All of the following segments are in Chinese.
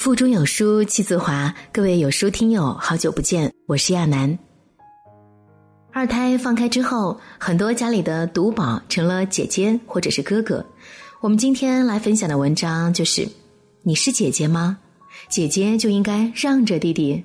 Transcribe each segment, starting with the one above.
腹中有书气自华，各位有书听友，好久不见，我是亚楠。二胎放开之后，很多家里的独宝成了姐姐或者是哥哥。我们今天来分享的文章就是：你是姐姐吗？姐姐就应该让着弟弟。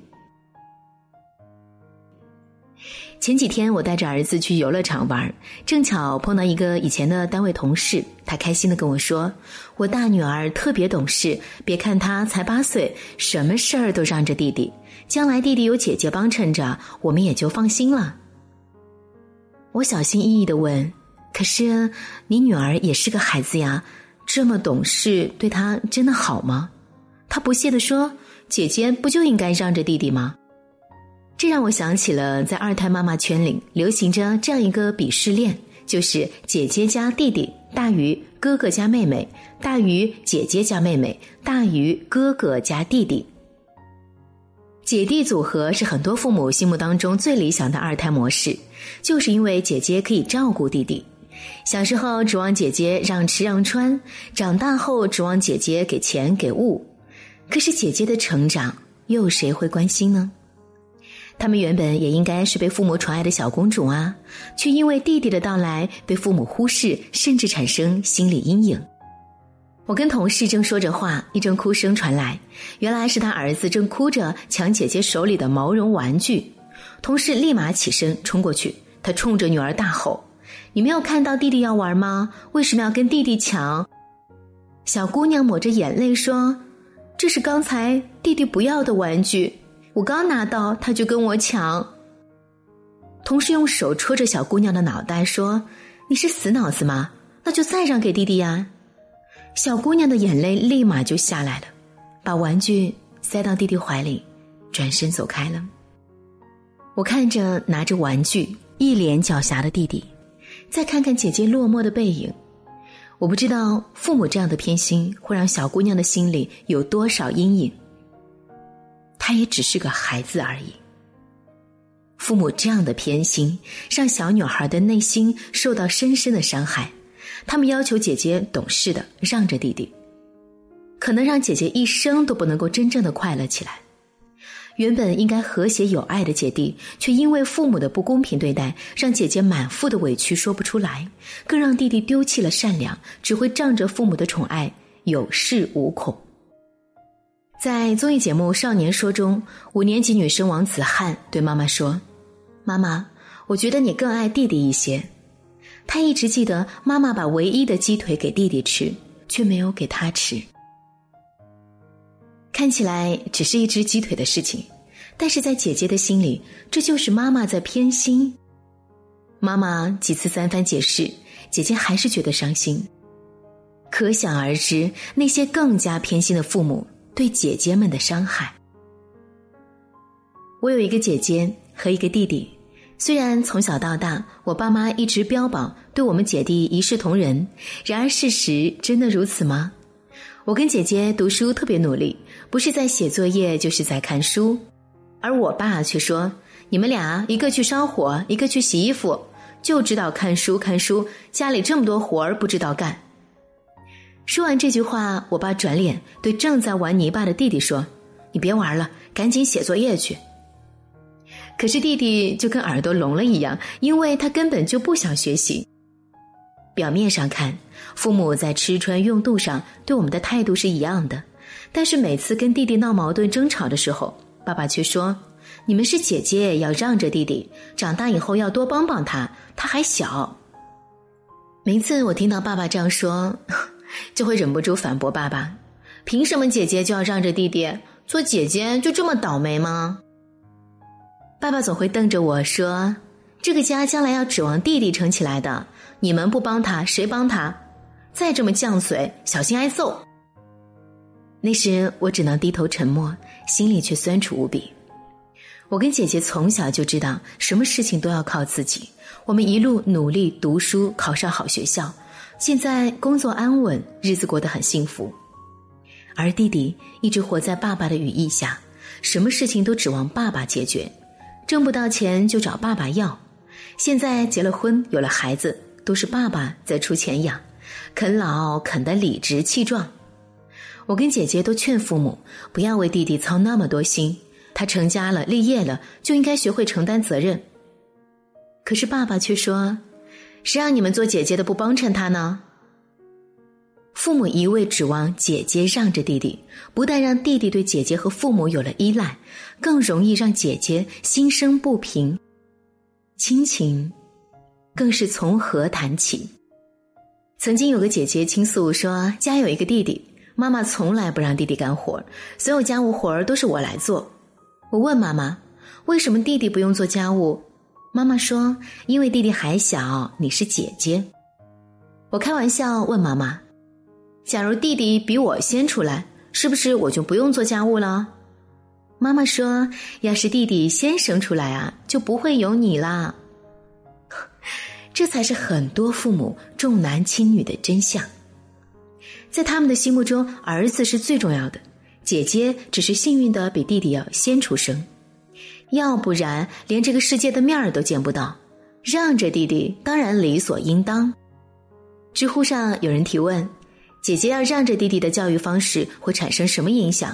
前几天我带着儿子去游乐场玩，正巧碰到一个以前的单位同事，他开心的跟我说：“我大女儿特别懂事，别看她才八岁，什么事儿都让着弟弟，将来弟弟有姐姐帮衬着，我们也就放心了。”我小心翼翼的问：“可是你女儿也是个孩子呀，这么懂事，对她真的好吗？”他不屑的说：“姐姐不就应该让着弟弟吗？”这让我想起了在二胎妈妈圈里流行着这样一个鄙视链，就是姐姐加弟弟大于哥哥加妹妹，大于姐姐加妹妹，大于哥哥加弟弟。姐弟组合是很多父母心目当中最理想的二胎模式，就是因为姐姐可以照顾弟弟。小时候指望姐姐让吃让穿，长大后指望姐姐给钱给物。可是姐姐的成长，又谁会关心呢？他们原本也应该是被父母宠爱的小公主啊，却因为弟弟的到来被父母忽视，甚至产生心理阴影。我跟同事正说着话，一阵哭声传来，原来是他儿子正哭着抢姐姐手里的毛绒玩具。同事立马起身冲过去，他冲着女儿大吼：“你没有看到弟弟要玩吗？为什么要跟弟弟抢？”小姑娘抹着眼泪说：“这是刚才弟弟不要的玩具。”我刚拿到，他就跟我抢。同事用手戳着小姑娘的脑袋说：“你是死脑子吗？那就再让给弟弟呀！”小姑娘的眼泪立马就下来了，把玩具塞到弟弟怀里，转身走开了。我看着拿着玩具、一脸狡黠的弟弟，再看看姐姐落寞的背影，我不知道父母这样的偏心会让小姑娘的心里有多少阴影。他也只是个孩子而已。父母这样的偏心，让小女孩的内心受到深深的伤害。他们要求姐姐懂事的让着弟弟，可能让姐姐一生都不能够真正的快乐起来。原本应该和谐有爱的姐弟，却因为父母的不公平对待，让姐姐满腹的委屈说不出来，更让弟弟丢弃了善良，只会仗着父母的宠爱有恃无恐。在综艺节目《少年说》中，五年级女生王子涵对妈妈说：“妈妈，我觉得你更爱弟弟一些。”他一直记得妈妈把唯一的鸡腿给弟弟吃，却没有给他吃。看起来只是一只鸡腿的事情，但是在姐姐的心里，这就是妈妈在偏心。妈妈几次三番解释，姐姐还是觉得伤心。可想而知，那些更加偏心的父母。对姐姐们的伤害。我有一个姐姐和一个弟弟，虽然从小到大我爸妈一直标榜对我们姐弟一视同仁，然而事实真的如此吗？我跟姐姐读书特别努力，不是在写作业就是在看书，而我爸却说：“你们俩一个去烧火，一个去洗衣服，就知道看书看书，家里这么多活儿不知道干。”说完这句话，我爸转脸对正在玩泥巴的弟弟说：“你别玩了，赶紧写作业去。”可是弟弟就跟耳朵聋了一样，因为他根本就不想学习。表面上看，父母在吃穿用度上对我们的态度是一样的，但是每次跟弟弟闹矛盾争吵的时候，爸爸却说：“你们是姐姐，要让着弟弟，长大以后要多帮帮他，他还小。”每次我听到爸爸这样说。就会忍不住反驳爸爸：“凭什么姐姐就要让着弟弟？做姐姐就这么倒霉吗？”爸爸总会瞪着我说：“这个家将来要指望弟弟撑起来的，你们不帮他，谁帮他？再这么犟嘴，小心挨揍。”那时我只能低头沉默，心里却酸楚无比。我跟姐姐从小就知道，什么事情都要靠自己。我们一路努力读书，考上好学校。现在工作安稳，日子过得很幸福，而弟弟一直活在爸爸的羽翼下，什么事情都指望爸爸解决，挣不到钱就找爸爸要。现在结了婚，有了孩子，都是爸爸在出钱养，啃老啃得理直气壮。我跟姐姐都劝父母不要为弟弟操那么多心，他成家了立业了就应该学会承担责任。可是爸爸却说：“谁让你们做姐姐的不帮衬他呢？”父母一味指望姐姐让着弟弟，不但让弟弟对姐姐和父母有了依赖，更容易让姐姐心生不平。亲情，更是从何谈起？曾经有个姐姐倾诉说，家有一个弟弟，妈妈从来不让弟弟干活，所有家务活儿都是我来做。我问妈妈，为什么弟弟不用做家务？妈妈说，因为弟弟还小，你是姐姐。我开玩笑问妈妈。假如弟弟比我先出来，是不是我就不用做家务了？妈妈说：“要是弟弟先生出来啊，就不会有你啦。”这才是很多父母重男轻女的真相。在他们的心目中，儿子是最重要的，姐姐只是幸运的比弟弟要先出生，要不然连这个世界的面儿都见不到。让着弟弟当然理所应当。知乎上有人提问。姐姐要让着弟弟的教育方式会产生什么影响？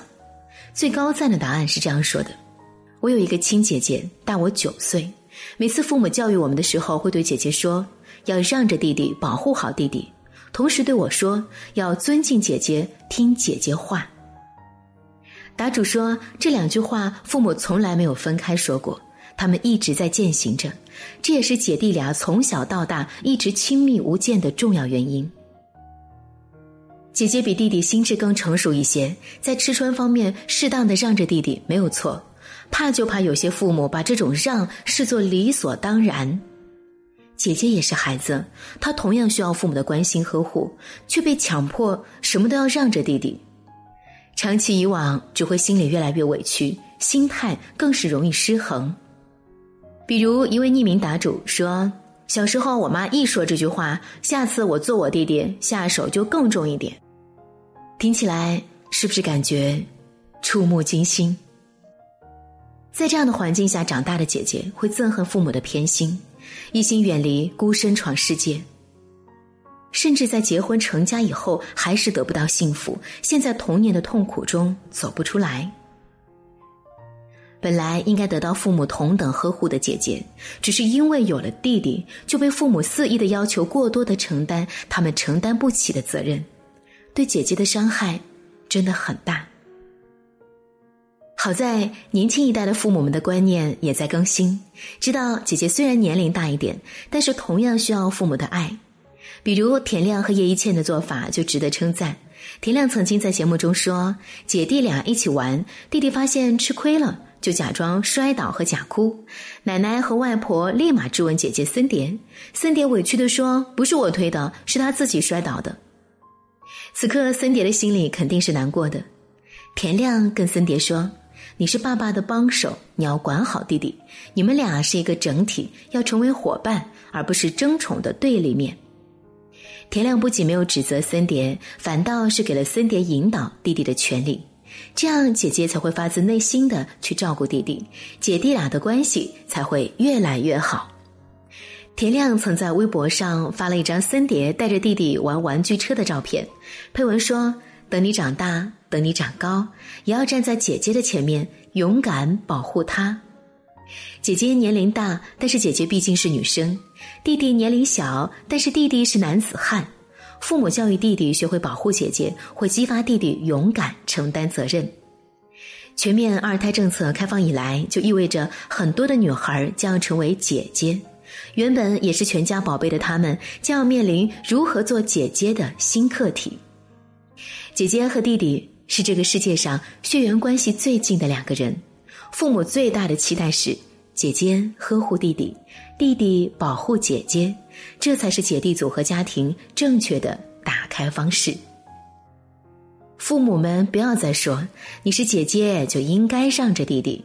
最高赞的答案是这样说的：我有一个亲姐姐，大我九岁。每次父母教育我们的时候，会对姐姐说要让着弟弟，保护好弟弟；同时对我说要尊敬姐姐，听姐姐话。答主说这两句话，父母从来没有分开说过，他们一直在践行着。这也是姐弟俩从小到大一直亲密无间的重要原因。姐姐比弟弟心智更成熟一些，在吃穿方面适当的让着弟弟没有错，怕就怕有些父母把这种让视作理所当然。姐姐也是孩子，她同样需要父母的关心呵护，却被强迫什么都要让着弟弟，长期以往只会心里越来越委屈，心态更是容易失衡。比如一位匿名答主说。小时候，我妈一说这句话，下次我做我弟弟下手就更重一点。听起来是不是感觉触目惊心？在这样的环境下长大的姐姐，会憎恨父母的偏心，一心远离，孤身闯世界，甚至在结婚成家以后，还是得不到幸福，陷在童年的痛苦中走不出来。本来应该得到父母同等呵护的姐姐，只是因为有了弟弟，就被父母肆意的要求过多的承担他们承担不起的责任，对姐姐的伤害真的很大。好在年轻一代的父母们的观念也在更新，知道姐姐虽然年龄大一点，但是同样需要父母的爱。比如田亮和叶一茜的做法就值得称赞。田亮曾经在节目中说：“姐弟俩一起玩，弟弟发现吃亏了。”就假装摔倒和假哭，奶奶和外婆立马质问姐姐森蝶，森蝶委屈地说：“不是我推的，是他自己摔倒的。”此刻森蝶的心里肯定是难过的。田亮跟森蝶说：“你是爸爸的帮手，你要管好弟弟，你们俩是一个整体，要成为伙伴，而不是争宠的对立面。”田亮不仅没有指责森蝶，反倒是给了森蝶引导弟弟的权利。这样，姐姐才会发自内心的去照顾弟弟，姐弟俩的关系才会越来越好。田亮曾在微博上发了一张森蝶带着弟弟玩玩具车的照片，配文说：“等你长大，等你长高，也要站在姐姐的前面，勇敢保护她。”姐姐年龄大，但是姐姐毕竟是女生；弟弟年龄小，但是弟弟是男子汉。父母教育弟弟学会保护姐姐，会激发弟弟勇敢承担责任。全面二胎政策开放以来，就意味着很多的女孩将要成为姐姐。原本也是全家宝贝的她们，将要面临如何做姐姐的新课题。姐姐和弟弟是这个世界上血缘关系最近的两个人，父母最大的期待是姐姐呵护弟弟。弟弟保护姐姐，这才是姐弟组合家庭正确的打开方式。父母们不要再说你是姐姐就应该让着弟弟，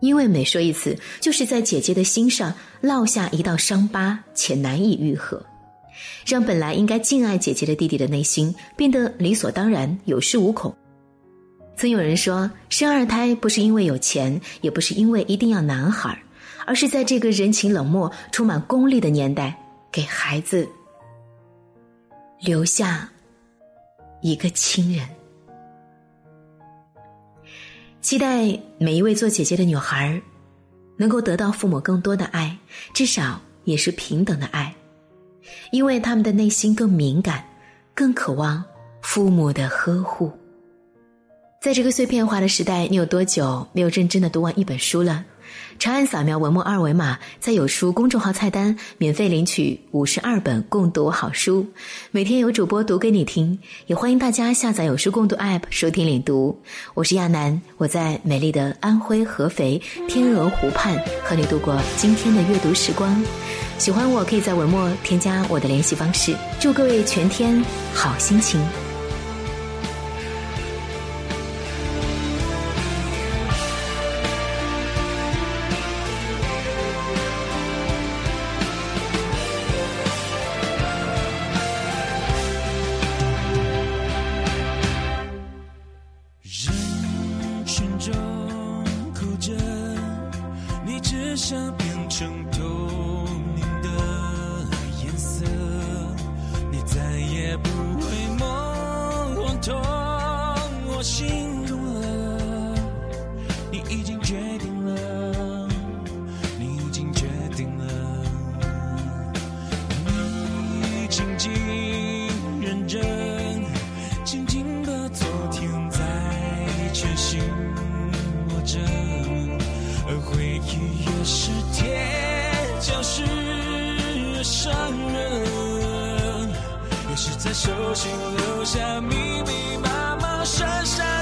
因为每说一次，就是在姐姐的心上落下一道伤疤，且难以愈合，让本来应该敬爱姐姐的弟弟的内心变得理所当然、有恃无恐。曾有人说生二胎不是因为有钱也不是因为一定要男孩而是在这个人情冷漠充满功利的年代给孩子留下一个亲人。期待每一位做姐姐的女孩能够得到父母更多的爱至少也是平等的爱因为他们的内心更敏感更渴望父母的呵护。在这个碎片化的时代你有多久没有认真的读完一本书了？长按扫描文末二维码在有书公众号菜单免费领取五十二本共读好书。每天有主播读给你听也欢迎大家下载有书共读 app 收听领读。我是亚楠我在美丽的安徽合肥天鹅湖畔和你度过今天的阅读时光。喜欢我可以在文末添加我的联系方式。祝各位全天好心情。是在手心留下密密麻麻伤。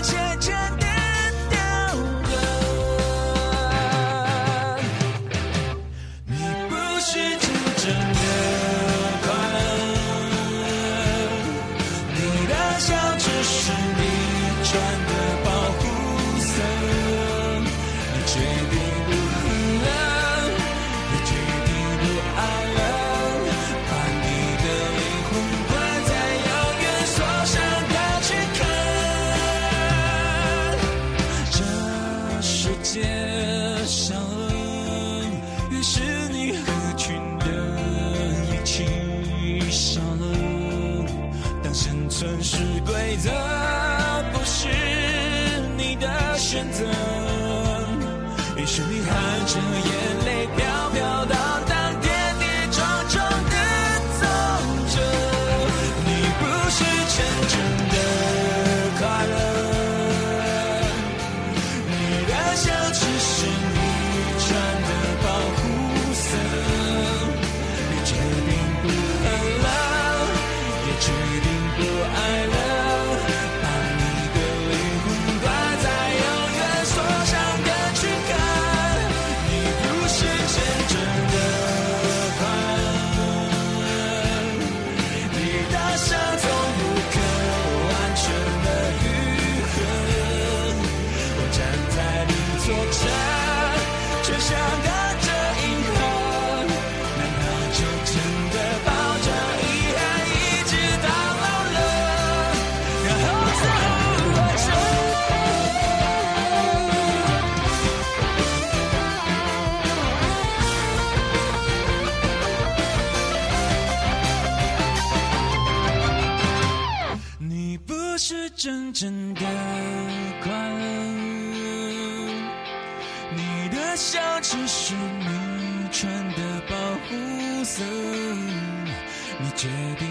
真正的快乐。你的笑只是你穿的保护色。你决定